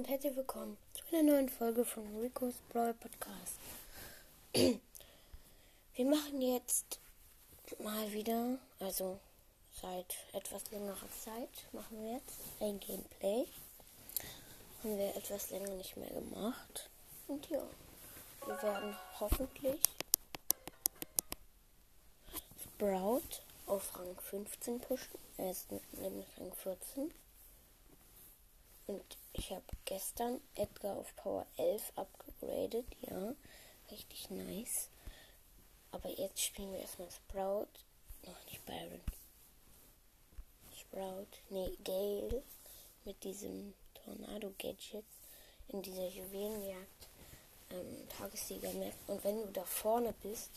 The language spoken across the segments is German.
und herzlich willkommen zu einer neuen Folge von Rico's Brawl Podcast. Wir machen jetzt mal wieder, also seit etwas längerer Zeit, machen wir jetzt ein Gameplay. Haben wir etwas länger nicht mehr gemacht. Und ja, wir werden hoffentlich Sprout auf Rang 15 pushen. Er ist nämlich Rang 14. Und ich habe gestern Edgar auf Power 11 abgegradet. Ja, richtig nice. Aber jetzt spielen wir erstmal Sprout. Noch nicht Byron. Sprout. Nee, Gale. Mit diesem Tornado-Gadget in dieser Juwelenjagd ähm, Tagessieger-Map. Und wenn du da vorne bist,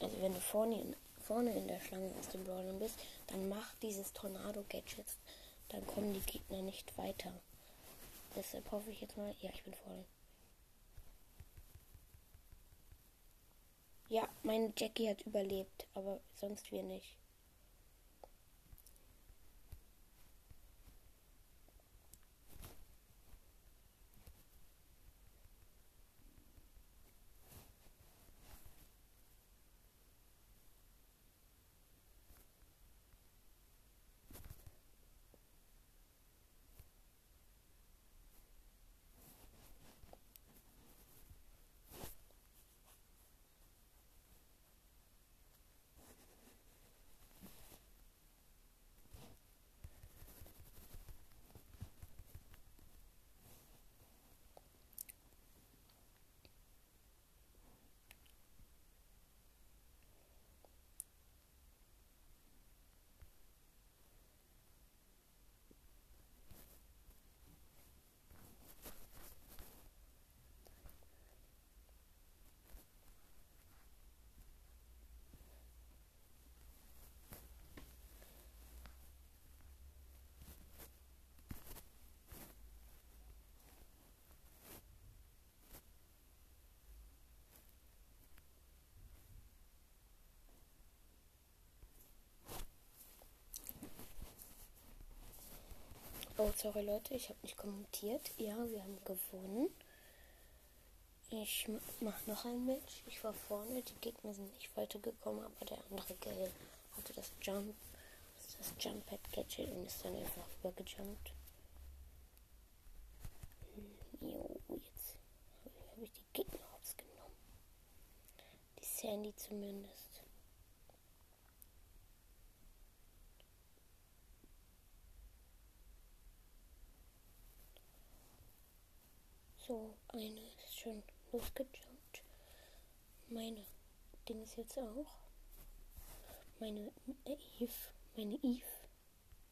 also wenn du vorne in, vorne in der Schlange aus dem Brawlern bist, dann mach dieses Tornado-Gadget dann kommen die Gegner nicht weiter. Deshalb hoffe ich jetzt mal. Ja, ich bin voll. Ja, meine Jackie hat überlebt, aber sonst wir nicht. Oh, sorry Leute, ich habe nicht kommentiert. Ja, wir haben gewonnen. Ich mache noch ein Match. Ich war vorne, die Gegner sind nicht weitergekommen, aber der andere Gale hatte das Jump, das Jump Pad Gadget und ist dann einfach übergejumpt. Jo, jetzt habe ich die Gegner ausgenommen. Die Sandy zumindest. So, eine ist schon losgejumpt. Meine Ding ist jetzt auch. Meine Eve, meine Eve.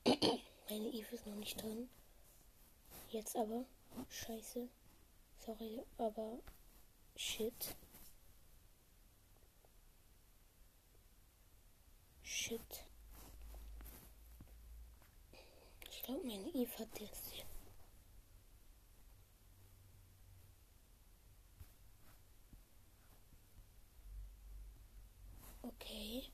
meine Eve ist noch nicht drin. Jetzt aber. Scheiße. Sorry, aber shit. Shit. Ich glaube, meine Eve hat jetzt. Okay.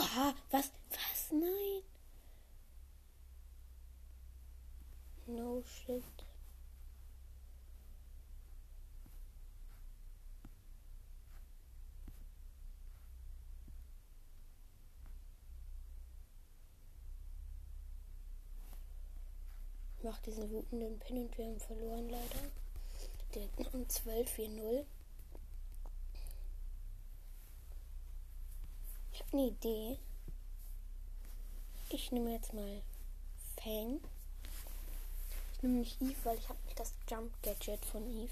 Oha, was? Was? Nein. No shit. Macht diesen wütenden Pin und wir haben verloren leider direkt um 12 4-0. Ich habe eine Idee. Ich nehme jetzt mal Fang. Ich nehme nicht Eve, weil ich habe nicht das Jump Gadget von Eve.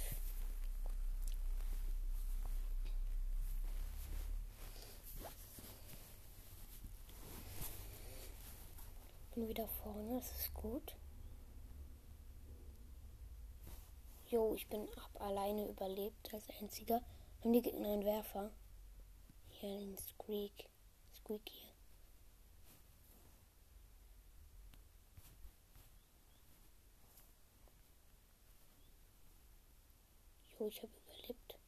Bin wieder vorne, das ist gut. Jo, ich bin hab alleine überlebt als einziger. Haben die Gegner einen Werfer? Hier den Squeak. Squeak hier. Jo, ich habe überlebt.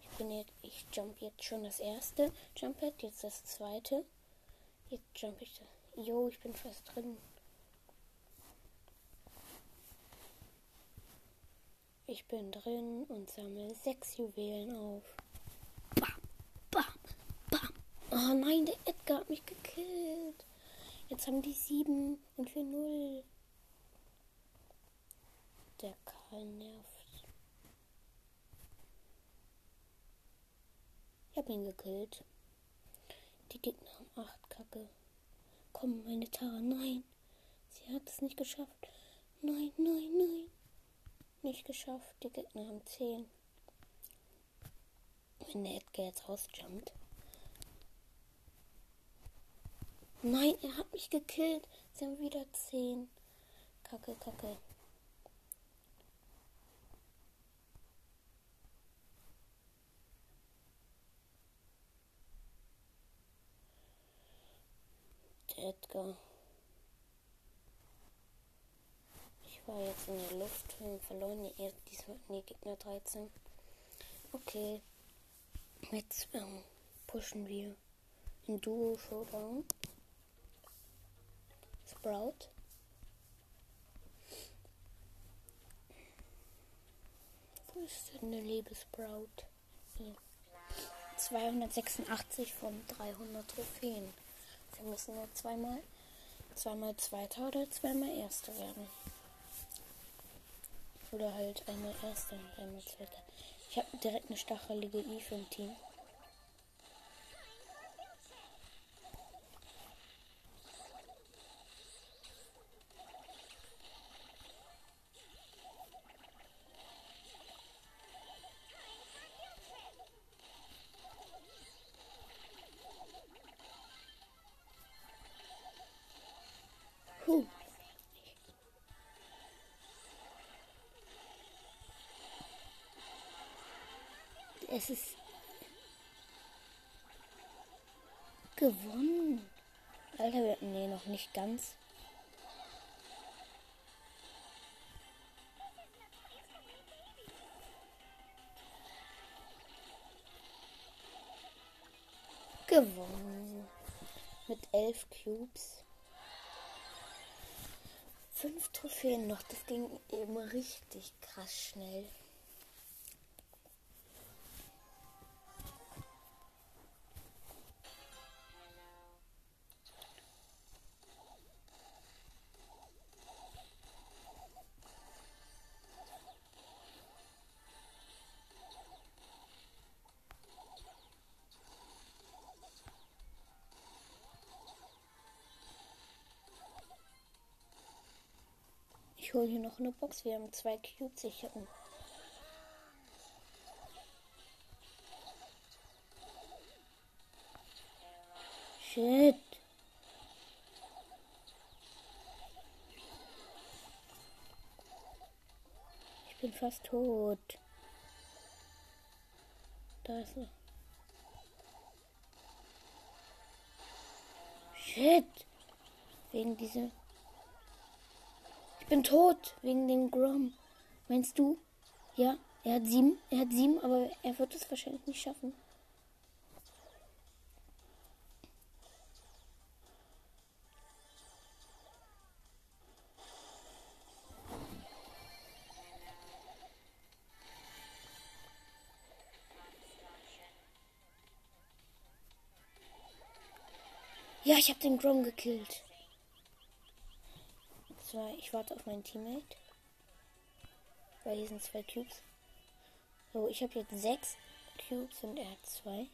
Ich bin jetzt, ich jump jetzt schon das erste Jump Pad, jetzt das zweite. Jetzt jump ich da. Jo, ich bin fast drin. Ich bin drin und sammle sechs Juwelen auf. Oh nein, der Edgar hat mich gekillt. Jetzt haben die sieben und wir null. Der Karl nervt. Ich hab ihn gekillt. Die Gegner haben acht Kacke. Komm, meine Tara, nein. Sie hat es nicht geschafft. Nein, nein, nein. Nicht geschafft. Die Gegner haben 10. Wenn der Edgar jetzt rausjumpt. Nein, er hat mich gekillt. Sie haben wieder 10. Kacke, kacke. Edgar. war jetzt in der Luft und verloren die, diesmal die Gegner 13. Okay. Jetzt ähm, pushen wir in Duo Showdown. Sprout. Wo ist denn der liebe Sprout? Hier. 286 von 300 Trophäen. Wir müssen nur zweimal, zweimal Zweiter oder zweimal Erster werden. Oder halt einmal erster und einmal zweiter. Ich habe direkt eine stachelige Eve im Team. Es ist gewonnen. Alter, nee, noch nicht ganz. Gewonnen. Mit elf Cubes. Fünf Trophäen noch. Das ging eben richtig krass schnell. Ich hole hier noch eine Box. Wir haben zwei Cubes. Ich Shit. Ich bin fast tot. Da ist er. Shit. Wegen dieser bin tot wegen dem Grom. Meinst du? Ja, er hat sieben. Er hat sieben, aber er wird es wahrscheinlich nicht schaffen. Ja, ich habe den Grom gekillt zwei. Ich warte auf meinen Teammate. Weil hier sind zwei Cubes. So, ich habe jetzt sechs Cubes und er hat zwei.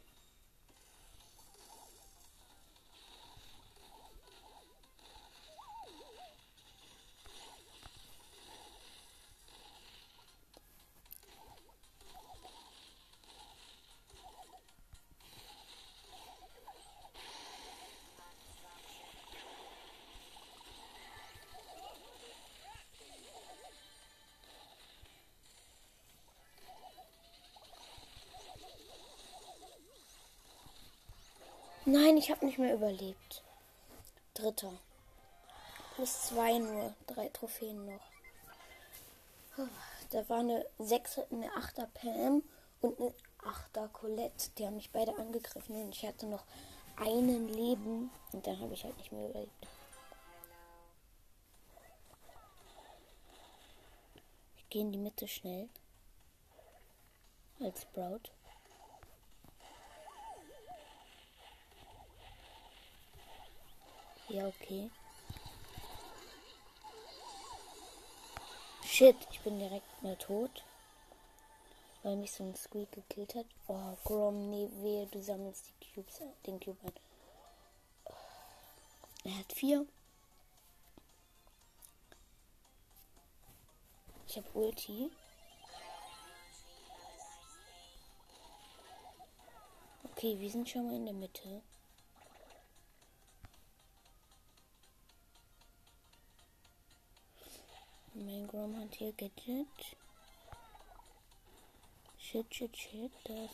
Nein, ich habe nicht mehr überlebt. Dritter. Plus zwei nur. Drei Trophäen noch. Da war eine 6 eine 8er Pam und eine 8er Colette. Die haben mich beide angegriffen und ich hatte noch einen Leben und dann habe ich halt nicht mehr überlebt. Ich gehe in die Mitte schnell. Als Sprout. Ja, okay. Shit, ich bin direkt mal tot. Weil mich so ein Squeak gekillt hat. Oh, Grom, nee, wehe, du sammelst die Cubes, den Cube ein. Er hat vier. Ich habe Ulti. Okay, wir sind schon mal in der Mitte. Mein Grom hat hier Gadget. Shit, shit, shit, das.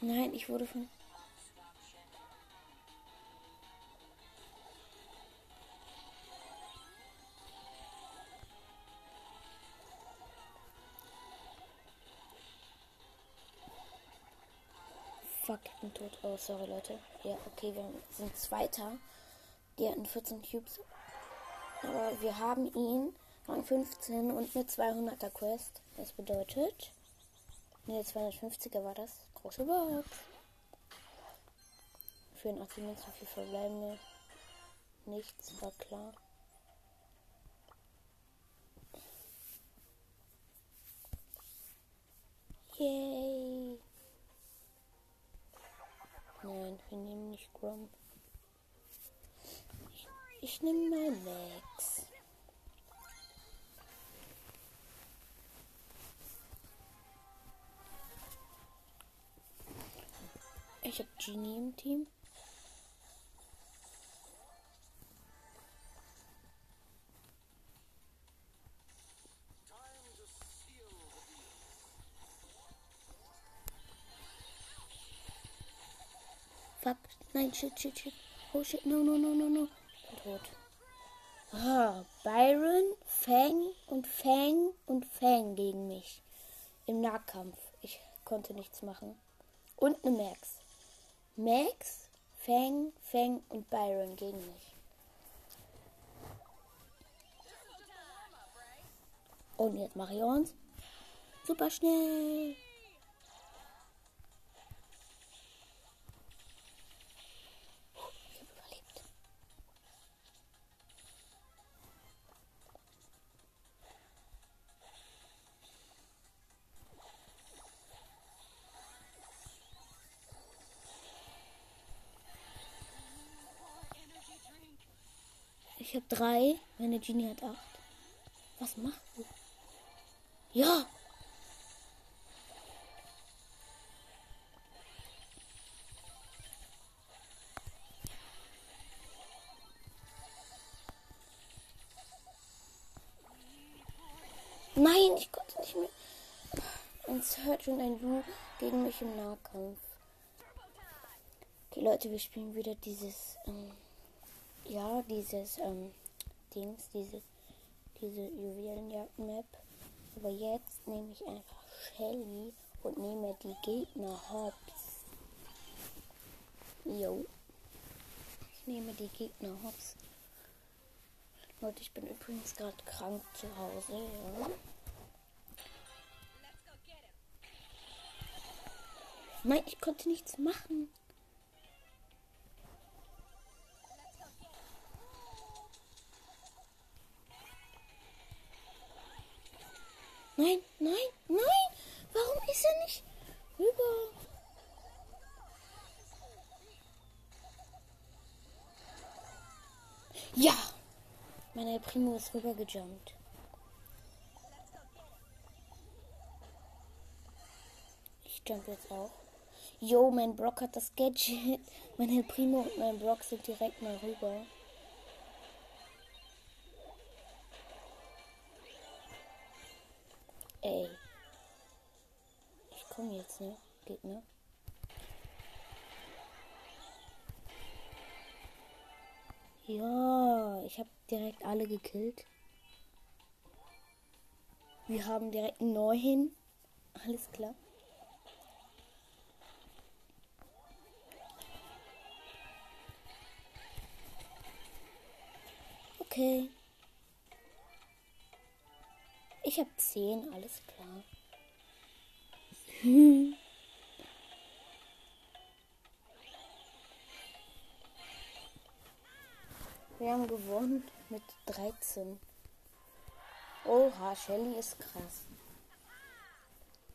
Nein, ich wurde von Fuck, ich bin tot. Oh, sorry, Leute. Ja, okay, wir sind Zweiter. Die hatten 14 Cubes. Aber wir haben ihn Rang 15 und eine 200er Quest. Das bedeutet, ne, 250er war das. Große Box. 84 Münzen, viel verbleibende. Nichts, war klar. Yay! Nein, wir nehmen nicht Grom. Ich, ich nehme mal Max. Ich habe Genie im Team. Fuck. Nein, shit, shit, shit. Oh shit, no, no, no, no, no. Ich bin tot. Ah, Byron, Fang und Fang und Fang gegen mich. Im Nahkampf. Ich konnte nichts machen. Und eine Max. Max, Fang, Fang und Byron gegen mich. Und jetzt uns super schnell. Ich habe drei, meine Genie hat acht. Was machst du? Ja! Nein, ich konnte nicht mehr. Ein Search und ein Lu gegen mich im Nahkampf. Okay, Leute, wir spielen wieder dieses, ähm, ja, dieses, ähm, Dings, diese, diese Juwelenjagd-Map. Aber jetzt nehme ich einfach Shelly und nehme die Gegner hops. Jo. Ich nehme die Gegner hops. Leute, ich bin übrigens gerade krank zu Hause, ja. Nein, ich konnte nichts machen. Nein, nein, nein. Warum ist er nicht rüber? Ja. Meine Primo ist rübergejumpt. Ich jump jetzt auch. Jo, mein Brock hat das Gadget. Mein El Primo und mein Brock sind direkt mal rüber. Kommen jetzt, ne? Gegner. Ja, ich habe direkt alle gekillt. Wir haben direkt neun. Alles klar. Okay. Ich habe zehn, alles klar. Wir haben gewonnen mit 13. Oha, Shelly ist krass.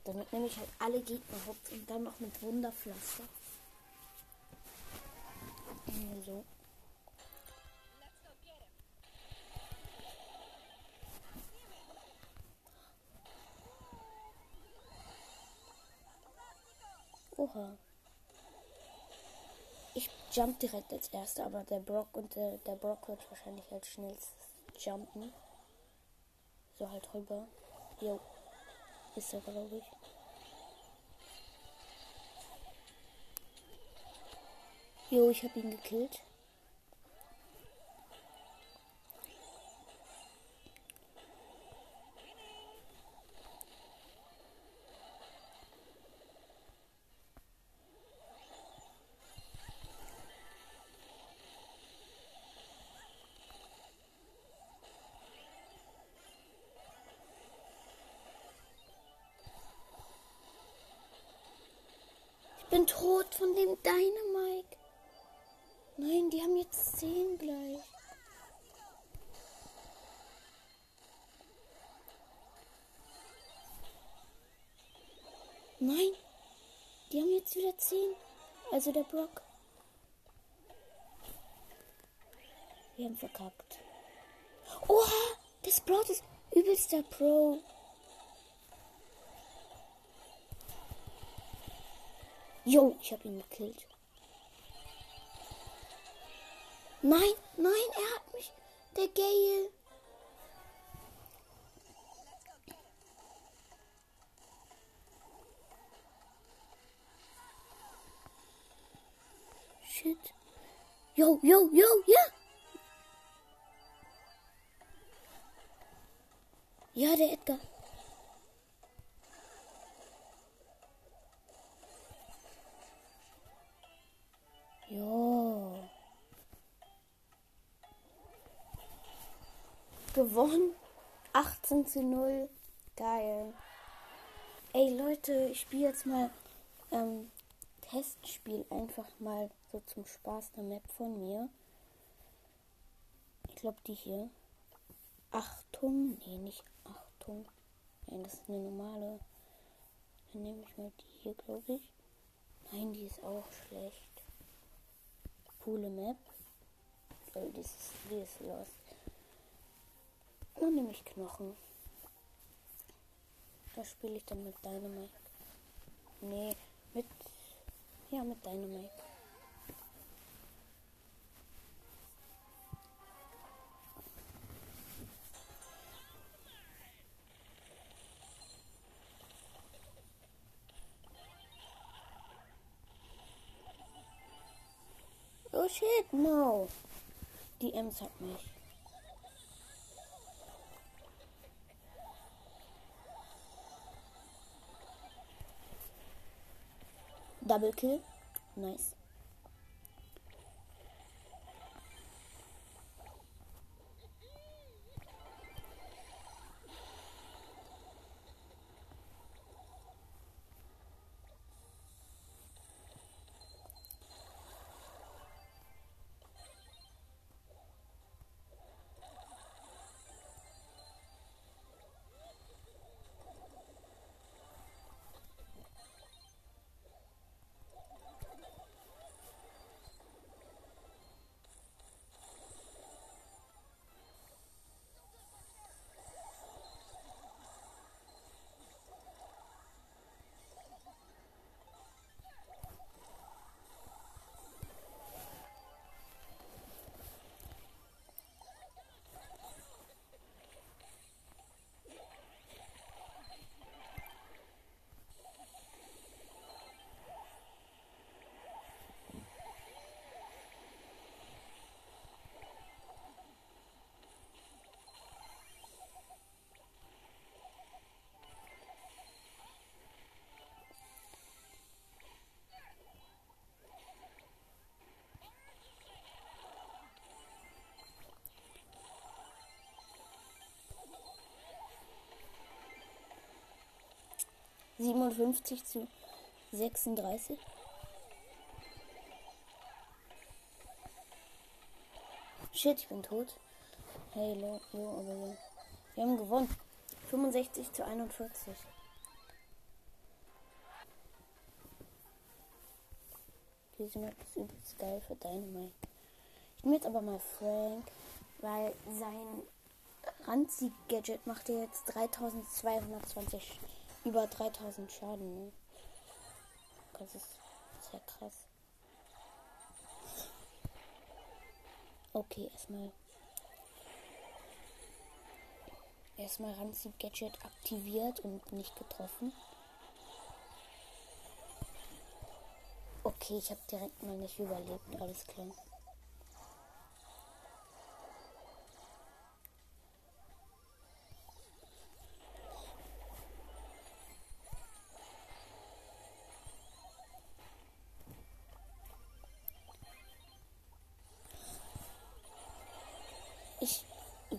Damit nehme ich halt alle Gegner hops und dann noch mit Wunderpflaster. So. Oha. Ich jump direkt als erster, aber der Brock und der, der Brock wird wahrscheinlich als schnellstes jumpen. So halt rüber. Jo. Ist er, glaube ich. Jo, ich habe ihn gekillt. Nein, die haben jetzt 10 gleich. Nein, die haben jetzt wieder 10. Also der Brock. Wir haben verkackt. Oha, das Sprout ist übelster Pro. Jo, ich habe ihn gekillt. Nein, nein, er hat mich. Der Gale. Shit. Yo, yo, yo, ja. Ja, der Edgar. Gewonnen. 18 zu 0. Geil. Ey Leute, ich spiele jetzt mal ähm, Testspiel einfach mal so zum Spaß der Map von mir. Ich glaube die hier. Achtung. Nee, nicht Achtung. Nein, das ist eine normale. Dann nehme ich mal die hier, glaube ich. Nein, die ist auch schlecht coole Map. Weil die ist, die ist lost. Dann nehme ich Knochen. Da spiele ich dann mit Dynamite. Nee, mit. Ja, mit Dynamite. Oh shit, no. Die Ems hat mich. Double Kill. Nice. 57 zu 36. Shit, ich bin tot. Hey, lo, jo, aber jo. Wir haben gewonnen. 65 zu 41. Diese Map ist übelst geil für Dynamite. Ich nehme jetzt aber mal Frank, weil sein Ranzig-Gadget macht ja jetzt 3220, über 3000 Schaden. Ne? Das ist sehr krass. Okay, erstmal. Erstmal Ranzig-Gadget aktiviert und nicht getroffen. Okay, ich habe direkt mal nicht überlebt. Alles klar.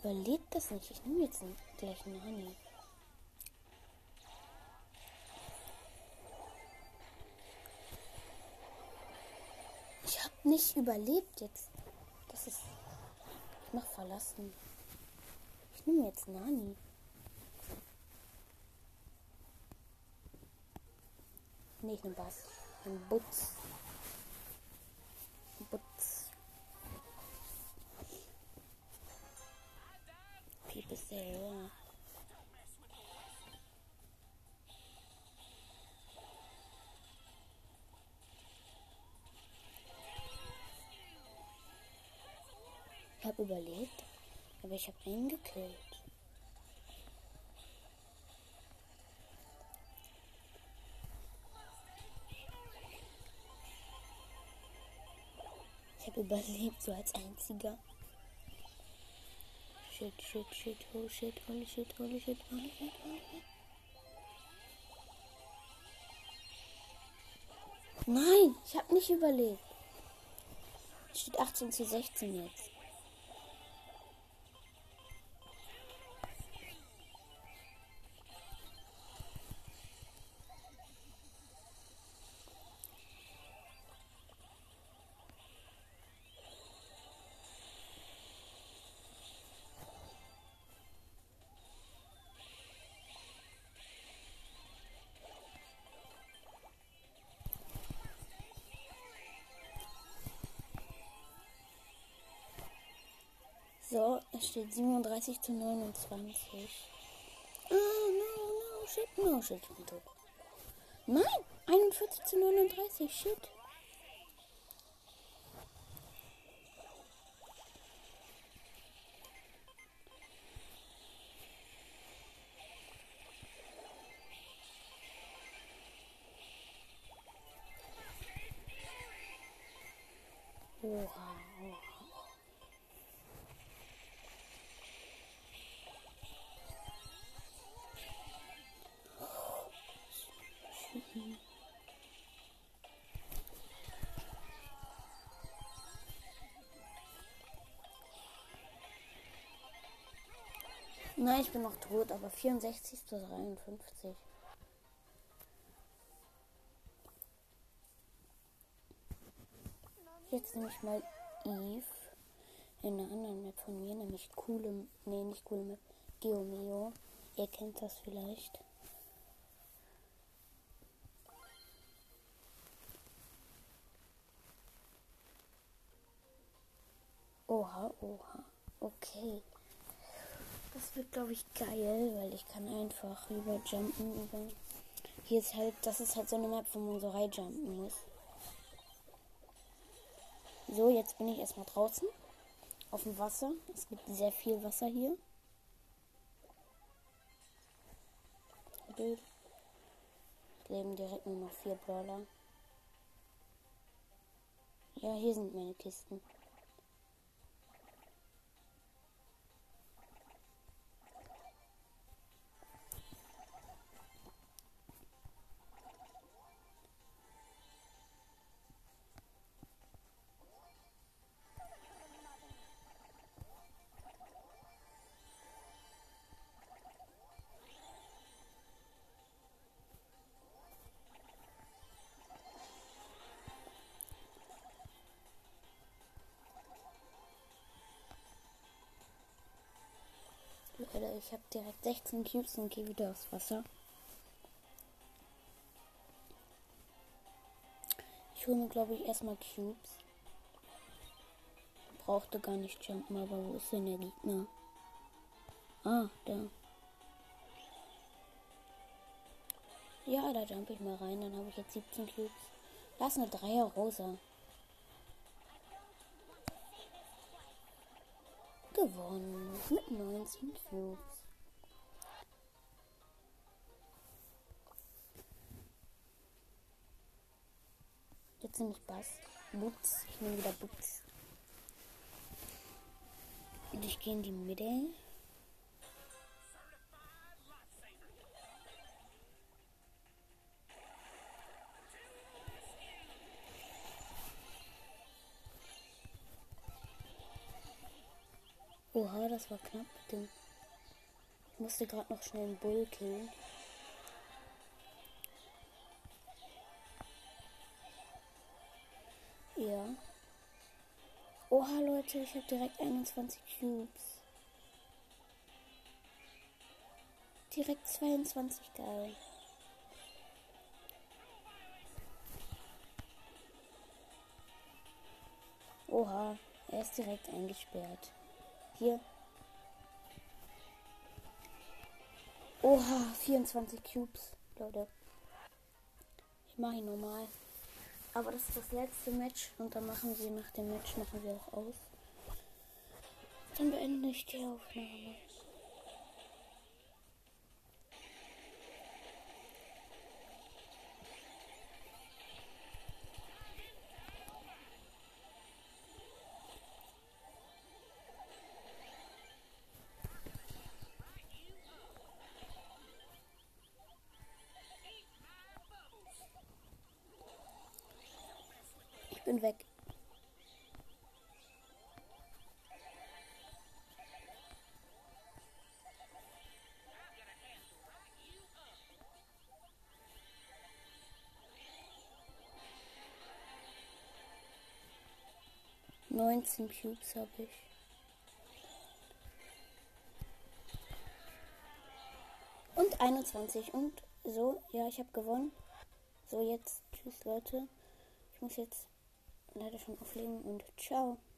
Überlebe das nicht. Ich nehme jetzt gleich einen Honey. Ich habe nicht überlebt jetzt. Das ist. Ich mach verlassen. Ich nehme jetzt Nani. Nee, ich nehme Bass. Ein. Butz. People say, ja. Ich habe überlebt, aber ich habe einen gekillt. Überlebt, so als einziger. Shit, shit, shit, oh shit, holy shit, holy shit, holy shit, holy shit. Nein, ich habe nicht überlebt. Steht 18 zu 16 jetzt. Es steht 37 zu 29. Ah, no, no, shit, no, shit, bin tot. Nein, 41 zu 39, shit. Nein, ich bin noch tot, aber 64 zu 53. Jetzt nehme ich mal Eve in einer anderen Map von mir, nämlich coole, nee, nicht coole Map, Geomeo. Ihr kennt das vielleicht. Oha, oha. Okay. Das wird, glaube ich, geil, weil ich kann einfach rüberjumpen über. Hier ist halt, das ist halt so eine Map, wo man so reinjumpen muss. So, jetzt bin ich erstmal draußen. Auf dem Wasser. Es gibt sehr viel Wasser hier. Bild. Leben direkt nur noch vier Brawler. Ja, hier sind meine Kisten. Ich habe direkt 16 Cubes und gehe wieder aufs Wasser. Ich hole mir, glaube ich, erstmal Cubes. Brauchte gar nicht jumpen, aber wo ist denn der Gegner? Ah, da. Ja, da jump ich mal rein. Dann habe ich jetzt 17 Cubes. Lass eine Dreier rosa. Gewonnen. Mit 19 Cubes. Jetzt nehme ich Bass. Boots. Ich nehme wieder Boots. Und ich gehe in die Mitte. Oha, das war knapp. Den ich musste gerade noch schnell einen Bull killen. Ja. Oha, Leute, ich habe direkt 21 Cubes. Direkt 22, geil. Oha, er ist direkt eingesperrt. Hier. Oha, 24 Cubes, Leute. Ich mache ihn normal. Aber das ist das letzte Match und dann machen wir nach dem Match machen wir auch aus. Dann beende ich die Aufnahme. Bin weg. Neunzehn Cubes habe ich. Und 21. Und so, ja, ich habe gewonnen. So, jetzt tschüss, Leute. Ich muss jetzt leider schon auflegen und ciao.